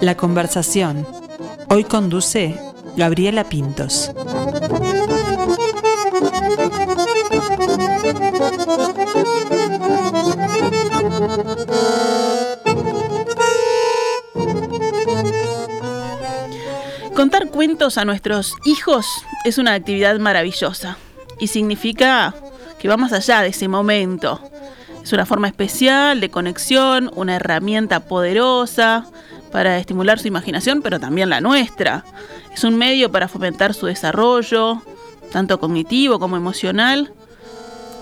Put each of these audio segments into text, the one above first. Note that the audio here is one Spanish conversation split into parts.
La conversación. Hoy conduce Gabriela Pintos. Contar cuentos a nuestros hijos es una actividad maravillosa y significa que va más allá de ese momento. Es una forma especial de conexión, una herramienta poderosa para estimular su imaginación, pero también la nuestra. Es un medio para fomentar su desarrollo, tanto cognitivo como emocional.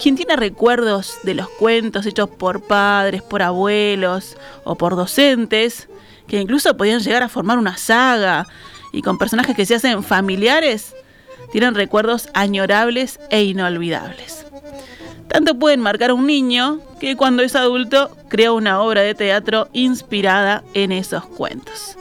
Quien tiene recuerdos de los cuentos hechos por padres, por abuelos o por docentes, que incluso podían llegar a formar una saga y con personajes que se hacen familiares, tienen recuerdos añorables e inolvidables. Tanto pueden marcar a un niño que cuando es adulto crea una obra de teatro inspirada en esos cuentos.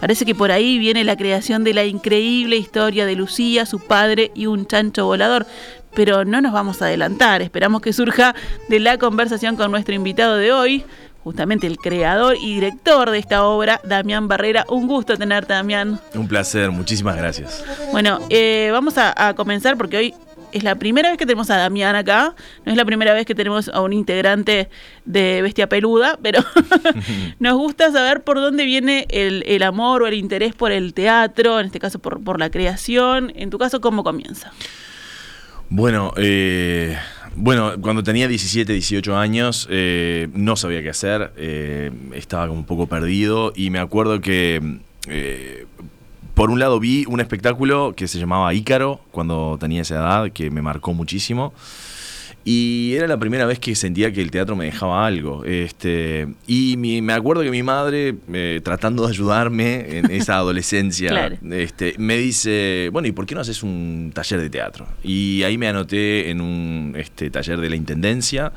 Parece que por ahí viene la creación de la increíble historia de Lucía, su padre y un chancho volador. Pero no nos vamos a adelantar, esperamos que surja de la conversación con nuestro invitado de hoy, justamente el creador y director de esta obra, Damián Barrera. Un gusto tenerte, Damián. Un placer, muchísimas gracias. Bueno, eh, vamos a, a comenzar porque hoy es la primera vez que tenemos a Damián acá, no es la primera vez que tenemos a un integrante de Bestia Peluda, pero nos gusta saber por dónde viene el, amor o el interés por el teatro, en este caso por, por la creación. En tu caso, ¿cómo comienza? Bueno, eh, bueno, cuando tenía 17, 18 años, eh, no sabía qué hacer, eh, estaba como un poco perdido y me acuerdo que por un lado vi un espectáculo que se llamaba Ícaro cuando tenía esa edad, que me marcó muchísimo. Y era la primera vez que sentía que el teatro me dejaba algo. Este, y me acuerdo que mi madre, eh, tratando de ayudarme en esa adolescencia, este, me dice, bueno, ¿y por qué no haces un taller de teatro? Y ahí me anoté en un este, taller de la Intendencia,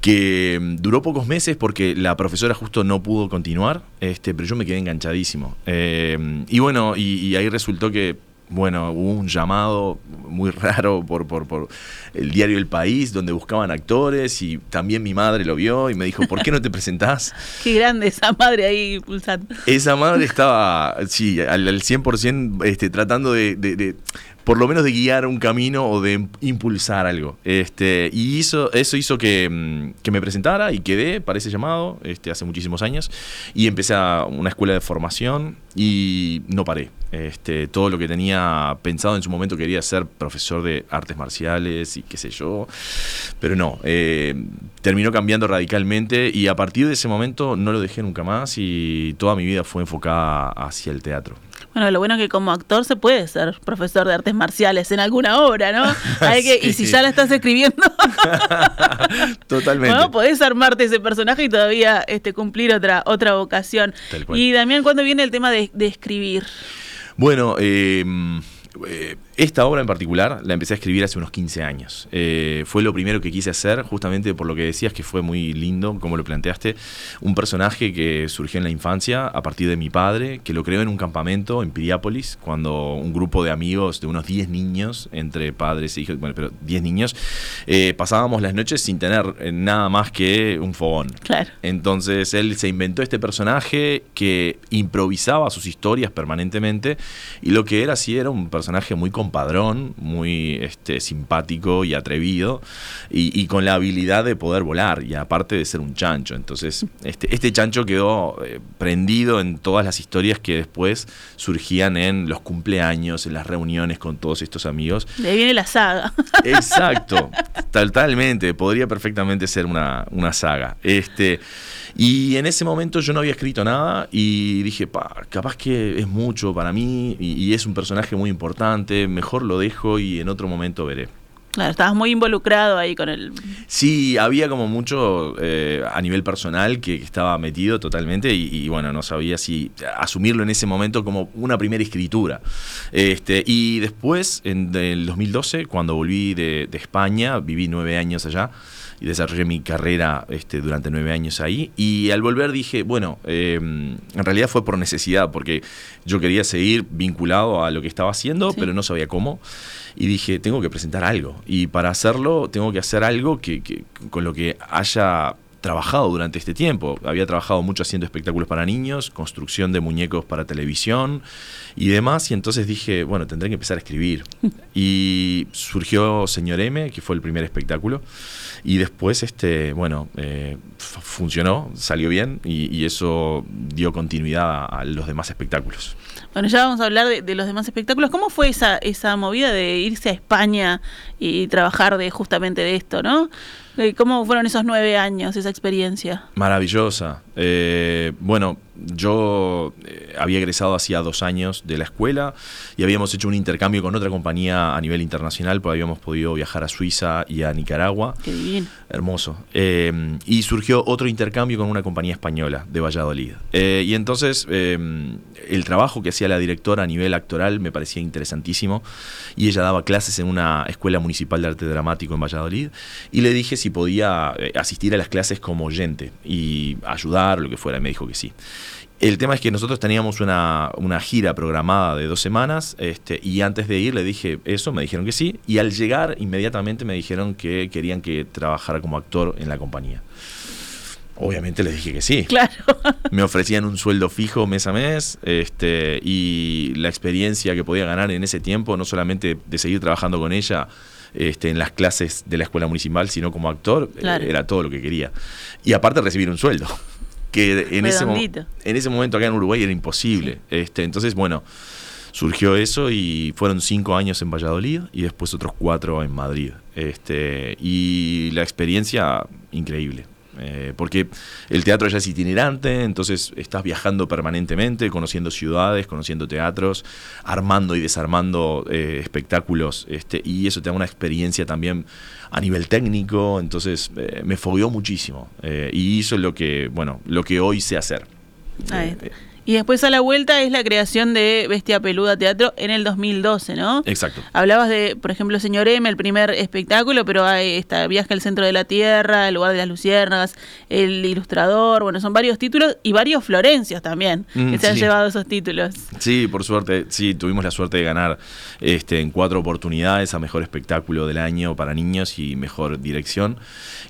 que mm, duró pocos meses porque la profesora justo no pudo continuar, este, pero yo me quedé enganchadísimo. Eh, y bueno, y ahí resultó que bueno, hubo un llamado muy raro por, por, por, el diario El País, donde buscaban actores y también mi madre lo vio y me dijo, ¿por qué no te presentás? Qué grande esa madre ahí pulsando. Esa madre estaba, sí, al, al 100% este, tratando de, de, por lo menos de guiar un camino o de impulsar algo. Este, y hizo, eso hizo que, mm, que, me presentara y quedé para ese llamado este, hace muchísimos años y empecé a una escuela de formación y no paré. Este, todo lo que tenía pensado en su momento quería ser profesor de artes marciales y qué sé yo, pero no, eh, terminó cambiando radicalmente y a partir de ese momento no lo dejé nunca más y toda mi vida fue enfocada hacia el teatro. Bueno, lo bueno es que como actor se puede ser profesor de artes marciales en alguna obra, ¿no? Hay que, y si ya la estás escribiendo, totalmente. Bueno, podés armarte ese personaje y todavía este, cumplir otra, otra vocación. Y Damián, ¿cuándo viene el tema de, de escribir? Bueno, eh, eh, esta obra en particular la empecé a escribir hace unos 15 años. Eh, fue lo primero que quise hacer, justamente por lo que decías que fue muy lindo, como lo planteaste. Un personaje que surgió en la infancia a partir de mi padre, que lo creó en un campamento en Piriápolis, cuando un grupo de amigos de unos 10 niños, entre padres e hijos, bueno, pero 10 niños, eh, pasábamos las noches sin tener nada más que un fogón. Claro. Entonces él se inventó este personaje que improvisaba sus historias permanentemente y lo que era sí era un personaje muy complejo padrón, muy este, simpático y atrevido, y, con la habilidad de poder volar, y aparte de ser un chancho. Entonces, este, este chancho quedó eh, prendido en todas las historias que después surgían en los cumpleaños, en las reuniones con todos estos amigos. De ahí viene la saga. Exacto, totalmente, podría perfectamente ser una, una saga. Este. Y en ese momento yo no había escrito nada y dije, pa, capaz que es mucho para mí y, es un personaje muy importante, mejor lo dejo y en otro momento veré. Claro, estabas muy involucrado ahí con el... Sí, había como mucho eh, a nivel personal que, estaba metido totalmente y, bueno, no sabía si asumirlo en ese momento como una primera escritura. Este, y después, en el 2012, cuando volví de, de España, viví nueve años allá, y desarrollé mi carrera este, durante nueve años ahí. Y al volver dije, bueno, eh, en realidad fue por necesidad, porque yo quería seguir vinculado a lo que estaba haciendo, pero no sabía cómo. Y dije, tengo que presentar algo. Y para hacerlo, tengo que hacer algo que, con lo que haya trabajado durante este tiempo. Había trabajado mucho haciendo espectáculos para niños, construcción de muñecos para televisión y demás. Y entonces dije, bueno, tendré que empezar a escribir. Y surgió Señor M, que fue el primer espectáculo. Y después, este, bueno, eh, funcionó, salió bien y, eso dio continuidad a, los demás espectáculos. Bueno, ya vamos a hablar de, los demás espectáculos. ¿Cómo fue esa, esa movida de irse a España y trabajar de justamente de esto, no? ¿Cómo fueron esos nueve años, esa experiencia? Maravillosa. Eh, bueno, yo eh, había egresado hacía dos años de la escuela y habíamos hecho un intercambio con otra compañía a nivel internacional, porque habíamos podido viajar a Suiza y a Nicaragua. Qué bien. Hermoso. y surgió otro intercambio con una compañía española de Valladolid. y entonces el trabajo que hacía la directora a nivel actoral me parecía interesantísimo y ella daba clases en una escuela municipal de arte dramático en Valladolid y le dije si podía eh, asistir a las clases como oyente y ayudar, lo que fuera, y me dijo que sí. El tema es que nosotros teníamos una, gira programada de dos semanas este, y antes de ir le dije eso, me dijeron que sí y al llegar inmediatamente me dijeron que querían que trabajara como actor en la compañía. Obviamente les dije que sí. Claro. Me ofrecían un sueldo fijo mes a mes este, y la experiencia que podía ganar en ese tiempo, no solamente de seguir trabajando con ella este, en las clases de la escuela municipal, sino como actor, era todo lo que quería. Y aparte recibir un sueldo, que en ese, en ese momento acá en Uruguay era imposible. Este, entonces, bueno, surgió eso y fueron cinco años en Valladolid y después otros cuatro en Madrid. Este, y la experiencia increíble. Eh, porque el teatro ya es itinerante, entonces estás viajando permanentemente, conociendo ciudades, conociendo teatros, armando y desarmando eh, espectáculos, este, y eso te da una experiencia también a nivel técnico, entonces eh, me fogueó muchísimo y hizo lo que, bueno, lo que hoy sé hacer. Y después a la vuelta es la creación de Bestia Peluda Teatro en el 2012, ¿no? Exacto. Hablabas de, por ejemplo, Señor M, el primer espectáculo, pero hay esta Viaje al Centro de la Tierra, El Lugar de las Luciérnagas, El Ilustrador, bueno, son varios títulos y varios Florencios también que mm, se han llevado esos títulos. Sí, por suerte, sí, tuvimos la suerte de ganar este, en cuatro oportunidades a Mejor Espectáculo del Año para Niños y Mejor Dirección.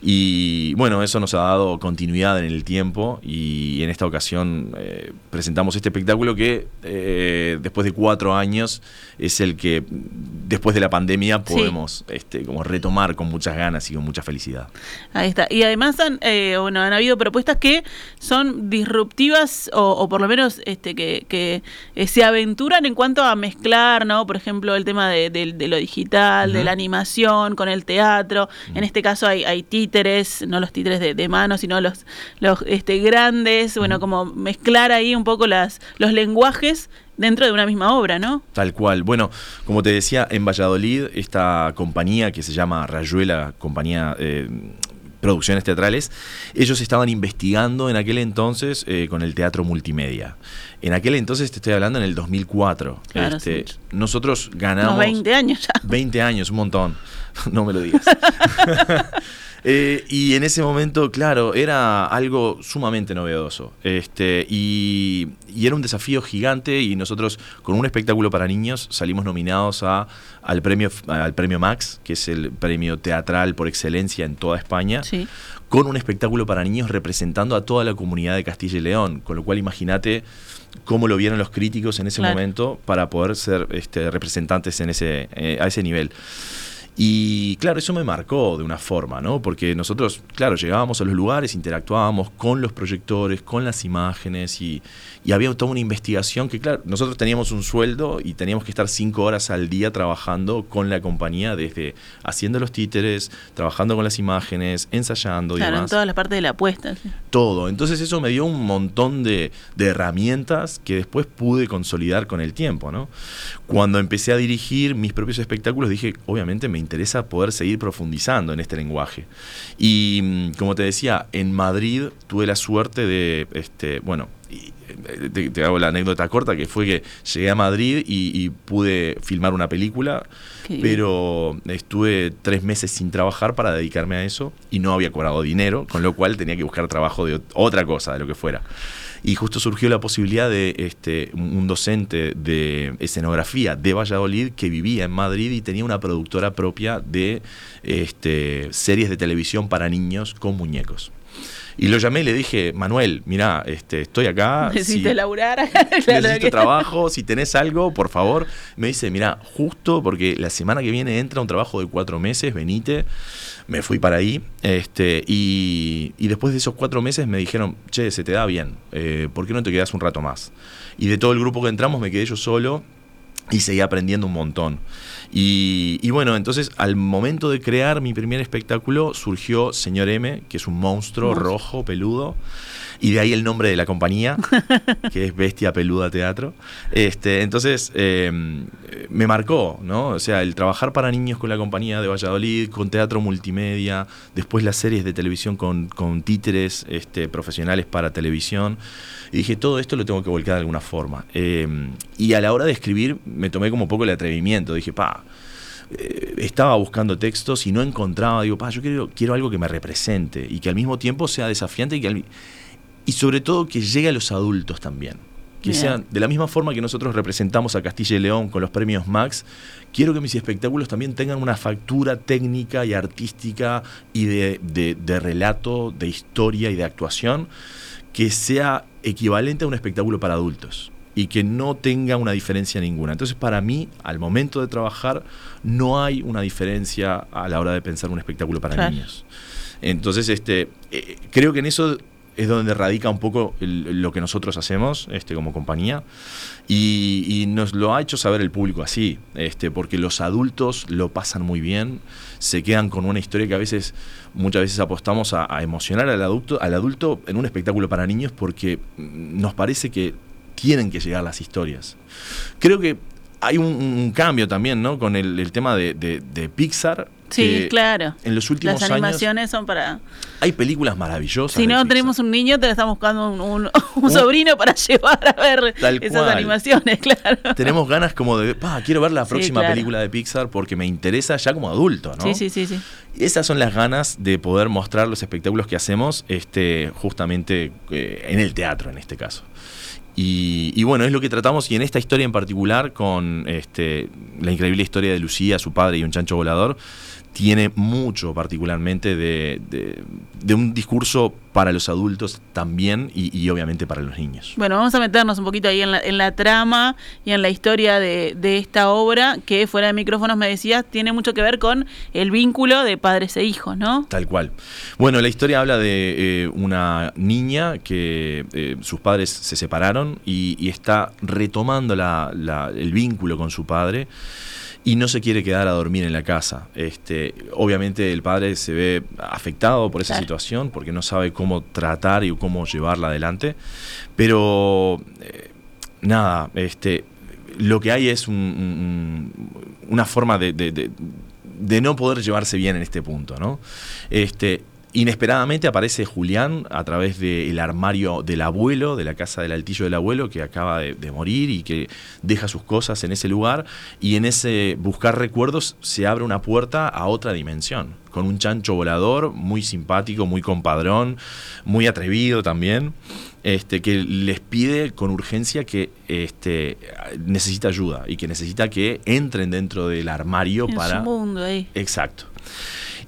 Y bueno, eso nos ha dado continuidad en el tiempo y en esta ocasión eh, presentamos este espectáculo que eh, después de cuatro años es el que después de la pandemia podemos este, como retomar con muchas ganas y con mucha felicidad. Ahí está. Y además han, eh, bueno, han habido propuestas que son disruptivas o, por lo menos este, que, eh, se aventuran en cuanto a mezclar, ¿no? Por ejemplo, el tema de, lo digital, de la animación con el teatro. En este caso hay, hay títeres, no los títeres de, de mano, sino los, los este, grandes, bueno, como mezclar ahí un poco las, los lenguajes dentro de una misma obra, ¿no? Tal cual. Bueno, como te decía, en Valladolid, esta compañía que se llama Rayuela, compañía eh, producciones teatrales, ellos estaban investigando en aquel entonces eh, con el teatro multimedia. En aquel entonces te estoy hablando en el 2004. este, nosotros ganamos... 20 años ya. 20 años, un montón. no me lo digas. Eh, y en ese momento, claro, era algo sumamente novedoso. Este, y, era un desafío gigante y nosotros con un espectáculo para niños salimos nominados a, al, premio, al premio Max, que es el premio teatral por excelencia en toda España. con un espectáculo para niños representando a toda la comunidad de Castilla y León, con lo cual imagínate cómo lo vieron los críticos en ese momento para poder ser este, representantes en ese, eh, a ese nivel. Y claro, eso me marcó de una forma, ¿no? Porque nosotros, claro, llegábamos a los lugares, interactuábamos con los proyectores, con las imágenes y, y había toda una investigación que, claro, nosotros teníamos un sueldo y teníamos que estar cinco horas al día trabajando con la compañía, desde haciendo los títeres, trabajando con las imágenes, ensayando y claro, demás. en toda la parte de la apuesta. Todo. Entonces eso me dio un montón de, de herramientas que después pude consolidar con el tiempo, ¿no? Cuando empecé a dirigir mis propios espectáculos dije, obviamente me interesa poder seguir profundizando en este lenguaje. Y mm, como te decía, en Madrid tuve la suerte de, este, bueno, eh, te, hago la anécdota corta, que fue que llegué a Madrid y, pude filmar una película, pero estuve tres meses sin trabajar para dedicarme a eso y no había cobrado dinero, con lo cual tenía que buscar trabajo de otra cosa, de lo que fuera y justo surgió la posibilidad de este, un docente de escenografía de Valladolid que vivía en Madrid y tenía una productora propia de este, series de televisión para niños con muñecos. Y lo llamé y le dije, Manuel, mira, este, estoy acá. Necesito laburar. necesito trabajo, si tenés algo, por favor. Me dice, mira, justo porque la semana que viene entra un trabajo de cuatro meses, venite. Me fui para ahí. Este, y, después de esos cuatro meses me dijeron, che, se te da bien, eh, ¿por qué no te quedas un rato más? Y de todo el grupo que entramos me quedé yo solo y seguí aprendiendo un montón. Y, bueno, entonces al momento de crear mi primer espectáculo surgió Señor M, que es un monstruo rojo, peludo. Y de ahí el nombre de la compañía, que es Bestia Peluda Teatro. Este, entonces em, me marcó, ¿no? O sea, el trabajar para niños con la compañía de Valladolid, con teatro multimedia, después las series de televisión con, con títeres este, profesionales para televisión. Y dije, todo esto lo tengo que volcar de alguna forma. Em, y a la hora de escribir me tomé como poco el atrevimiento. Dije, pa, eh, estaba buscando textos y no encontraba. Digo, pa, yo quiero, quiero algo que me represente y que al mismo tiempo sea desafiante y, que y sobre todo que llegue a los adultos también. Que sean, de la misma forma que nosotros representamos a Castilla y León con los premios Max, quiero que mis espectáculos también tengan una factura técnica y artística y de, de relato, de historia y de actuación que sea equivalente a un espectáculo para adultos y que no tenga una diferencia ninguna. Entonces, para mí, al momento de trabajar, no hay una diferencia a la hora de pensar un espectáculo para niños. Entonces, este, eh, creo que en eso es donde radica un poco lo que nosotros hacemos este, como compañía y, nos lo ha hecho saber el público así, este, porque los adultos lo pasan muy bien, se quedan con una historia que a veces, muchas veces apostamos a, emocionar al adulto, al adulto en un espectáculo para niños porque nos parece que tienen que llegar las historias. Creo que hay un, cambio también, ¿no? Con el, tema de, de Pixar Sí, claro. En los últimos Las animaciones son para. Hay películas maravillosas. Si no tenemos un niño, te estamos buscando un, sobrino para llevar a ver esas animaciones, claro. Tenemos ganas como de, pa, quiero ver la próxima película de Pixar porque me interesa ya como adulto, ¿no? Sí, sí, sí, sí. Esas son las ganas de poder mostrar los espectáculos que hacemos, este, justamente eh, en el teatro, en este caso. Y, bueno, es lo que tratamos y en esta historia en particular, con este, la increíble historia de Lucía, su padre y un chancho volador, tiene mucho particularmente de, de, un discurso para los adultos también y, obviamente para los niños. Bueno, vamos a meternos un poquito ahí en la, en la trama y en la historia de, de, esta obra que fuera de micrófonos me decías tiene mucho que ver con el vínculo de padres e hijos, ¿no? Tal cual. Bueno, la historia habla de eh, una niña que eh, sus padres se separaron y, y está retomando la, la, el vínculo con su padre y no se quiere quedar a dormir en la casa. Este, obviamente el padre se ve afectado por esa situación porque no sabe cómo tratar y cómo llevarla adelante, pero eh, nada, este, lo que hay es una forma de, de, no poder llevarse bien en este punto, ¿no? Este, Inesperadamente aparece Julián a través del armario del abuelo, de la casa del altillo del abuelo, que acaba de, morir y que deja sus cosas en ese lugar. Y en ese buscar recuerdos se abre una puerta a otra dimensión, con un chancho volador muy simpático, muy compadrón, muy atrevido también. Este, que les pide con urgencia que este, necesita ayuda y que necesita que entren dentro del armario para... Su mundo ahí. Exacto.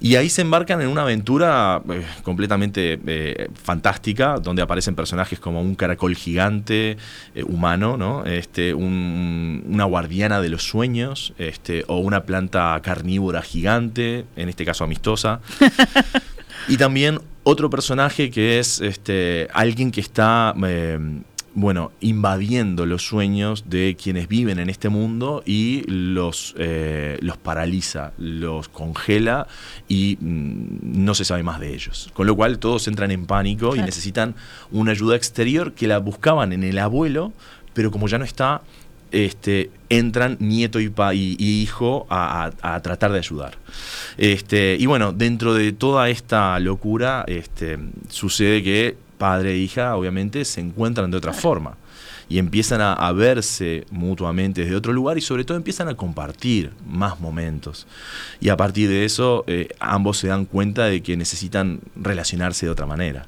Y ahí se embarcan en una aventura eh, completamente eh, fantástica, donde aparecen personajes como un caracol gigante, eh, humano, ¿no? Este, una guardiana de los sueños, este, o una planta carnívora gigante, en este caso amistosa. y también otro personaje que es este, alguien que está bueno, invadiendo los sueños de quienes viven en este mundo y los, eh, los paraliza, los congela y mm, no se sabe más de ellos. Con lo cual todos entran en pánico y necesitan una ayuda exterior que la buscaban en el abuelo, pero como ya no está, este, entran nieto y, y, hijo a, tratar de ayudar. Este, y bueno, dentro de toda esta locura, este, sucede que padre e hija obviamente se encuentran de otra forma y empiezan a, verse mutuamente desde otro lugar y sobre todo empiezan a compartir más momentos. Y a partir de eso eh, ambos se dan cuenta de que necesitan relacionarse de otra manera.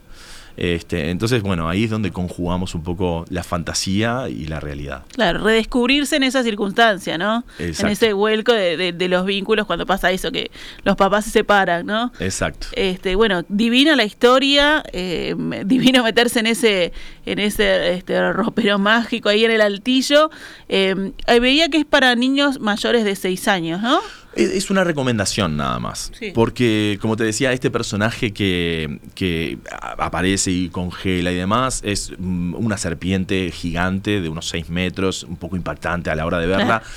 Este, entonces, bueno, ahí es donde conjugamos un poco la fantasía y la realidad. Claro, redescubrirse en esa circunstancia, ¿no? Exacto. En ese vuelco de, de, los vínculos cuando pasa eso, que los papás se separan, ¿no? Exacto. Este, bueno, divina la historia, eh, divino meterse en ese, en ese este, ropero mágico ahí en el altillo. Eh, veía que es para niños mayores de 6 años, ¿no? Es una recomendación nada más. Porque, como te decía, este personaje que, que, aparece y congela y demás es mm, una serpiente gigante de unos 6 metros, un poco impactante a la hora de verla.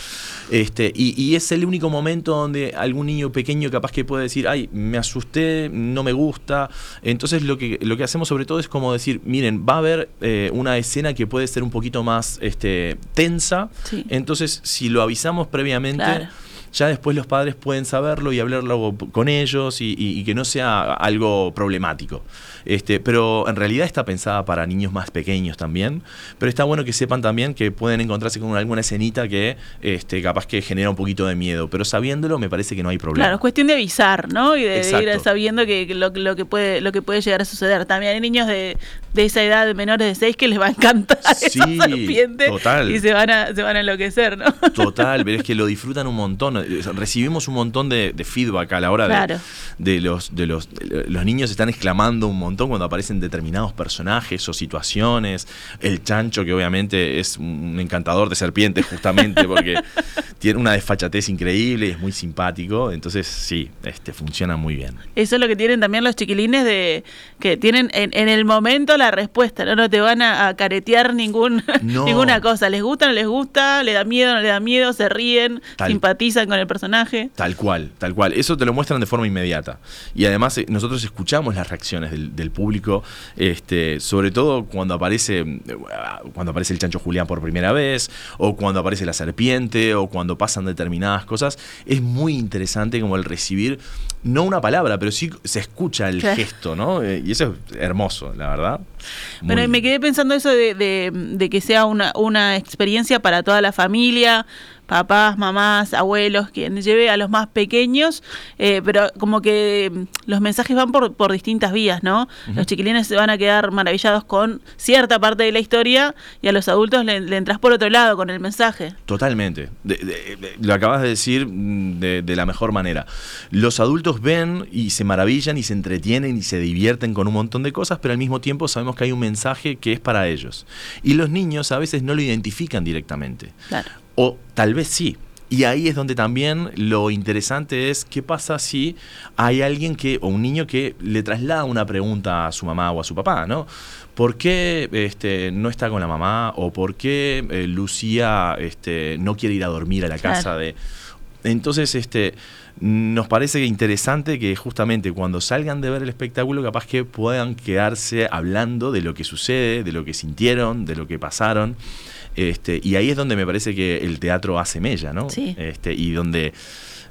Este, y, es el único momento donde algún niño pequeño capaz que puede decir, ay, me asusté, no me gusta. Entonces lo que, lo que hacemos sobre todo es como decir, miren, va a haber eh, una escena que puede ser un poquito más este, tensa. Entonces, si lo avisamos previamente ya después los padres pueden saberlo y hablarlo con ellos y, que no sea algo problemático. Este, pero en realidad está pensada para niños más pequeños también. Pero está bueno que sepan también que pueden encontrarse con alguna escenita que este, capaz que genera un poquito de miedo. Pero sabiéndolo me parece que no hay problema. Claro, es cuestión de avisar, ¿no? Y de, ir sabiendo que, lo, que puede, lo que puede llegar a suceder. También hay niños de, esa edad, de menores de 6, que les va a encantar sí, esa serpiente. Total. Y se van, a, se van a enloquecer, ¿no? Total, pero es que lo disfrutan un montón recibimos un montón de, feedback a la hora de, los, de los, los niños están exclamando un montón cuando aparecen determinados personajes o situaciones. El chancho, que obviamente es un encantador de serpientes, justamente, porque tiene una desfachatez increíble, es muy simpático. Entonces, sí, este, funciona muy bien. Eso es lo que tienen también los chiquilines de que tienen en, el momento la respuesta, no, no te van a, caretear ningún, ninguna cosa. Les gusta, no les gusta, le da miedo, no le da miedo, se ríen, simpatizan con el personaje Tal cual, tal cual. Eso te lo muestran de forma inmediata. Y además eh, nosotros escuchamos las reacciones del, público, este, sobre todo cuando aparece, eh, cuando aparece el chancho Julián por primera vez, o cuando aparece la serpiente, o cuando pasan determinadas cosas. Es muy interesante como el recibir, no una palabra, pero sí se escucha el gesto, ¿no? Eh, y eso es hermoso, la verdad. bueno, y me quedé pensando eso de, de que sea una, una experiencia para toda la familia papás, mamás, abuelos, quien lleve a los más pequeños, eh, pero como que mm, los mensajes van por, por distintas vías, ¿no? Los chiquilines se van a quedar maravillados con cierta parte de la historia y a los adultos le, entras por otro lado con el mensaje. Totalmente. lo acabas de decir mm, de, la mejor manera. Los adultos ven y se maravillan y se entretienen y se divierten con un montón de cosas, pero al mismo tiempo sabemos que hay un mensaje que es para ellos. Y los niños a veces no lo identifican directamente. Claro. O tal vez sí. Y ahí es donde también lo interesante es qué pasa si hay alguien que, o un niño que le traslada una pregunta a su mamá o a su papá, ¿no? ¿Por qué este, no está con la mamá? ¿O por qué eh, Lucía este, no quiere ir a dormir a la casa de... Entonces, este, nos parece interesante que justamente cuando salgan de ver el espectáculo, capaz que puedan quedarse hablando de lo que sucede, de lo que sintieron, de lo que pasaron. Este, y ahí es donde me parece que el teatro hace mella, ¿no? Este, y donde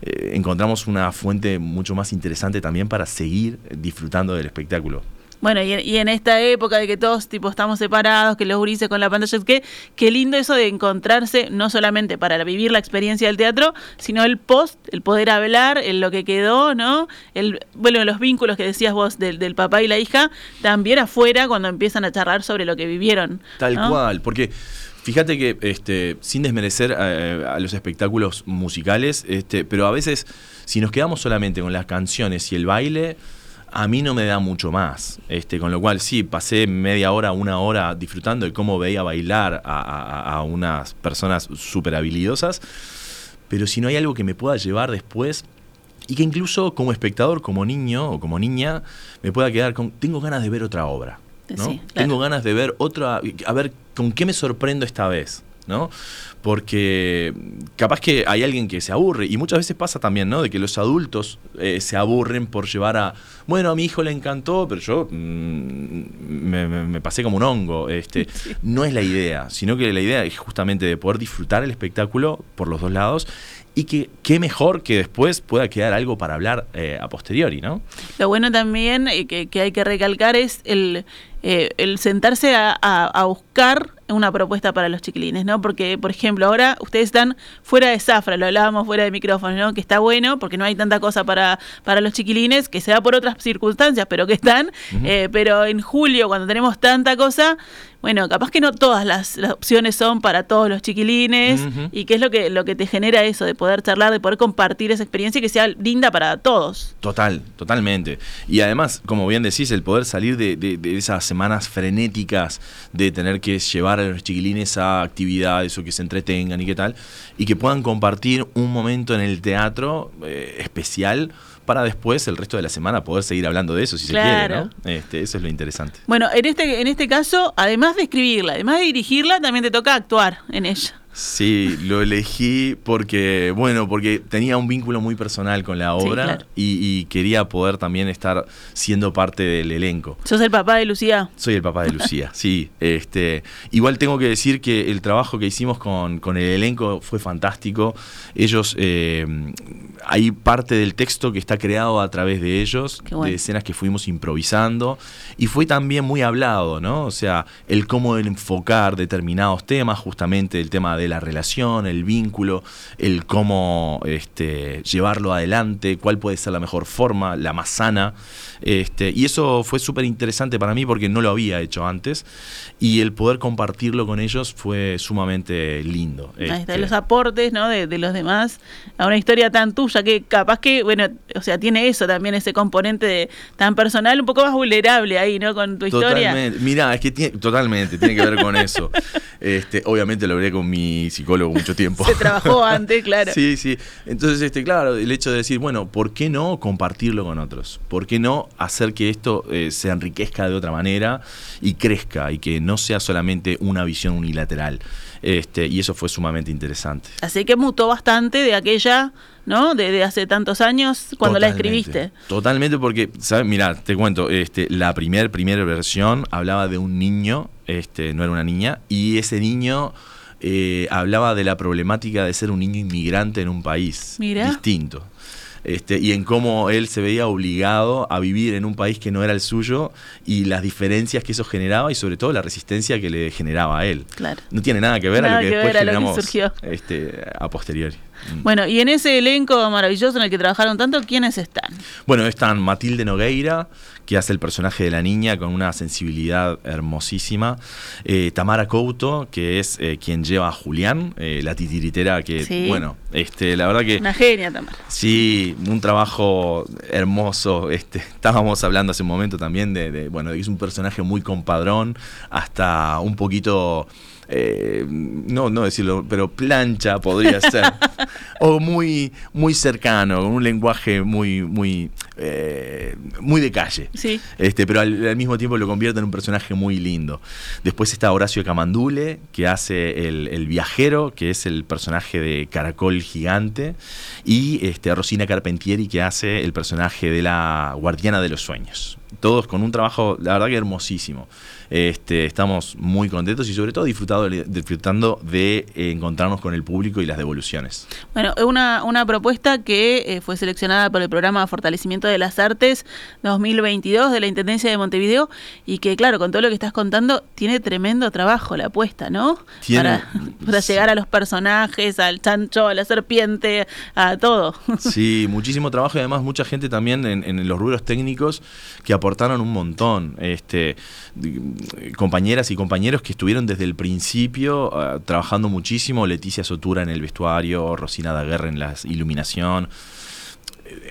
eh, encontramos una fuente mucho más interesante también para seguir disfrutando del espectáculo. Bueno, y, en esta época de que todos tipo estamos separados, que los gurises con la pantalla, que qué lindo eso de encontrarse, no solamente para vivir la experiencia del teatro, sino el post, el poder hablar, en lo que quedó, ¿no? El, bueno, los vínculos que decías vos del, del papá y la hija, también afuera cuando empiezan a charlar sobre lo que vivieron. Tal cual, porque Fíjate que, este, sin desmerecer a, los espectáculos musicales, este, pero a veces, si nos quedamos solamente con las canciones y el baile, a mí no me da mucho más. Este, con lo cual, sí, pasé media hora, una hora disfrutando de cómo veía bailar a, a unas personas súper habilidosas, pero si no hay algo que me pueda llevar después, y que incluso como espectador, como niño o como niña, me pueda quedar con, tengo ganas de ver otra obra. Tengo ganas de ver otra, a ver con qué me sorprendo esta vez. ¿no? Porque capaz que hay alguien que se aburre, y muchas veces pasa también, ¿no? De que los adultos eh, se aburren por llevar a, bueno, a mi hijo le encantó, pero yo mm, me, pasé como un hongo. Este, No es la idea, sino que la idea es justamente de poder disfrutar el espectáculo por los dos lados y que qué mejor que después pueda quedar algo para hablar eh, a posteriori, ¿no? Lo bueno también eh, que, hay que recalcar es el, el sentarse a buscar una propuesta para los chiquilines, ¿no? Porque, por ejemplo, ahora ustedes están fuera de zafra, lo hablábamos fuera de micrófono, ¿no? Que está bueno porque no hay tanta cosa para, para los chiquilines, que se da por otras circunstancias, pero que están. Eh, pero en julio, cuando tenemos tanta cosa, bueno, capaz que no todas las, opciones son para todos los chiquilines y qué es lo que, lo que te genera eso de poder charlar, de poder compartir esa experiencia y que sea linda para todos. Total, totalmente. Y además, como bien decís, el poder salir de, de, esas semanas frenéticas de tener que llevar a los chiquilines a actividades o que se entretengan y qué tal, y que puedan compartir un momento en el teatro eh, especial para después el resto de la semana poder seguir hablando de eso si se quiere, ¿no? Este, eso es lo interesante. Bueno, en este, en este caso, además de escribirla, además de dirigirla, también te toca actuar en ella. Sí, lo elegí porque, bueno, porque tenía un vínculo muy personal con la obra y, quería poder también estar siendo parte del elenco. ¿Sos el papá de Lucía? Soy el papá de Lucía, sí. Este, igual tengo que decir que el trabajo que hicimos con, el elenco fue fantástico. Ellos, eh, hay parte del texto que está creado a través de ellos, de escenas que fuimos improvisando y fue también muy hablado, ¿no? O sea, el cómo enfocar determinados temas, justamente el tema de de la relación, el vínculo, el cómo este, llevarlo adelante, cuál puede ser la mejor forma, la más sana. Este, y eso fue súper interesante para mí porque no lo había hecho antes y el poder compartirlo con ellos fue sumamente lindo. Ahí este, los aportes ¿no? de, los demás a una historia tan tuya que capaz que, bueno, o sea, tiene eso también, ese componente tan personal, un poco más vulnerable ahí, ¿no? Con tu historia. Totalmente. Mirá, es que tiene, totalmente, tiene que ver con eso. Este, obviamente lo hablé con mi psicólogo mucho tiempo. Se trabajó antes, claro. sí, sí. Entonces, este, claro, el hecho de decir, bueno, ¿por qué no compartirlo con otros? ¿Por qué no hacer que esto eh, se enriquezca de otra manera y crezca y que no sea solamente una visión unilateral. Este, y eso fue sumamente interesante. Así que mutó bastante de aquella, ¿no? De, hace tantos años cuando la escribiste. Totalmente, porque, ¿sabes? Mira, te cuento, este, la primer, primera versión hablaba de un niño, este, no era una niña, y ese niño eh, hablaba de la problemática de ser un niño inmigrante en un país distinto. Este, y en cómo él se veía obligado a vivir en un país que no era el suyo y las diferencias que eso generaba y sobre todo la resistencia que le generaba a él. Claro. No tiene nada que ver a lo que, después generamos este, a posteriori. Mm. Bueno, y en ese elenco maravilloso en el que trabajaron tanto, ¿quiénes están? Bueno, están Matilde Nogueira, que hace el personaje de la niña con una sensibilidad hermosísima. Eh, Tamara Couto, que es eh, quien lleva a Julián, eh, la titiritera que, bueno, este, la verdad que... Una genia, Tamara. Sí, un trabajo hermoso. Este, estábamos hablando hace un momento también de, de bueno, es un personaje muy compadrón, hasta un poquito eh, no, no decirlo, pero plancha podría ser, o muy, muy cercano, con un lenguaje muy, muy, eh, muy de calle. Sí. Este, pero al, mismo tiempo lo convierte en un personaje muy lindo. Después está Horacio Camandule, que hace el, viajero, que es el personaje de Caracol Gigante, y este, Rosina Carpentieri, que hace el personaje de la Guardiana de los Sueños. Todos con un trabajo, la verdad que hermosísimo. Este, estamos muy contentos y sobre todo disfrutado, disfrutando de encontrarnos con el público y las devoluciones. Bueno, una, una propuesta que eh, fue seleccionada por el programa Fortalecimiento de las Artes 2022 de la Intendencia de Montevideo y que, claro, con todo lo que estás contando, tiene tremendo trabajo la apuesta, ¿no? para, llegar a los personajes, al chancho, a la serpiente, a todo. Sí, muchísimo trabajo y además mucha gente también en, en los rubros técnicos que aportaron un montón. Este, compañeras y compañeros que estuvieron desde el principio ah, trabajando muchísimo, Leticia Sotura en el vestuario, Rosina Daguerre en la iluminación.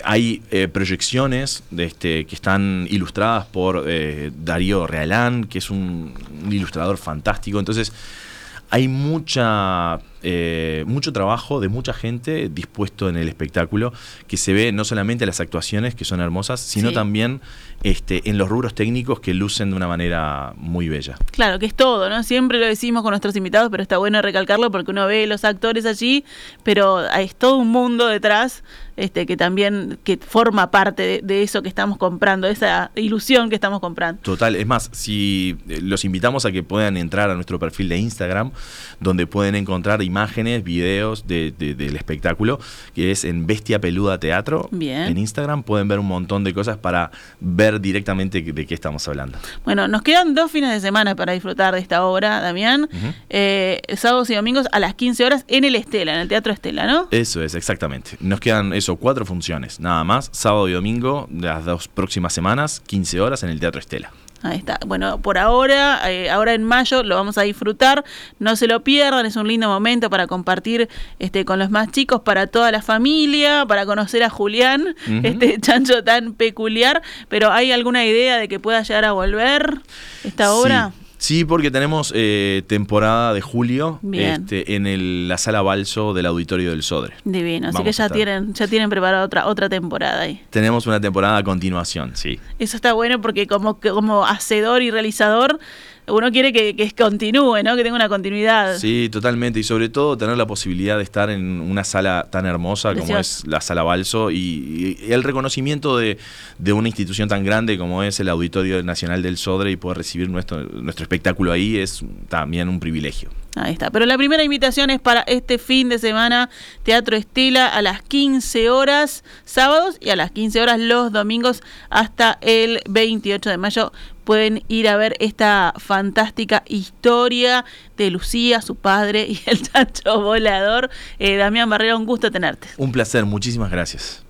Hay eh, proyecciones este, que están ilustradas por eh, Darío Realán, que es un ilustrador fantástico. Entonces, hay mucha eh, mucho trabajo de mucha gente dispuesto en el espectáculo, que se ve no solamente en las actuaciones, que son hermosas, sino también este, en los rubros técnicos que lucen de una manera muy bella. Claro, que es todo, ¿no? Siempre lo decimos con nuestros invitados, pero está bueno recalcarlo porque uno ve los actores allí, pero es todo un mundo detrás este, que también que forma parte de, eso que estamos comprando, esa ilusión que estamos comprando. Total, es más, si eh, los invitamos a que puedan entrar a nuestro perfil de Instagram, donde pueden encontrar imágenes, videos de- de- del espectáculo, que es en Bestia Peluda Teatro. Bien. En Instagram pueden ver un montón de cosas para ver directamente de qué estamos hablando. Bueno, nos quedan dos fines de semana para disfrutar de esta obra, Damián. Eh, sábados y domingos a las 15 horas en el Estela, en el Teatro Estela, ¿no? Eso es, exactamente. Nos quedan eso, cuatro funciones, nada más. Sábado y domingo, de las dos próximas semanas, 15 horas en el Teatro Estela. Ahí está. Bueno, por ahora, eh, ahora en mayo lo vamos a disfrutar. No se lo pierdan, es un lindo momento para compartir este, con los más chicos, para toda la familia, para conocer a Julián, este chancho tan peculiar. Pero ¿hay alguna idea de que pueda llegar a volver esta obra? Sí. Sí, porque tenemos eh, temporada de julio este, en el- la sala Balso del Auditorio del Sodre. Divino, así que ya tienen, ya tienen preparada otra, otra temporada ahí. Tenemos una temporada a continuación, sí. Eso está bueno porque como, como hacedor y realizador, uno quiere que, que continúe, ¿no? Que tenga una continuidad. Sí, totalmente. Y sobre todo tener la posibilidad de estar en una sala tan hermosa como Precioso. es la sala Balso y, y el reconocimiento de, de una institución tan grande como es el Auditorio Nacional del Sodre y poder recibir nuestro, nuestro espectáculo ahí es también un privilegio. Ahí está. Pero la primera invitación es para este fin de semana, Teatro Estela a las 15 horas sábados y a las 15 horas los domingos hasta el 28 de mayo. Pueden ir a ver esta fantástica historia de Lucía, su padre y el chancho volador. Eh, Damián Barrera, un gusto tenerte. Un placer, muchísimas gracias.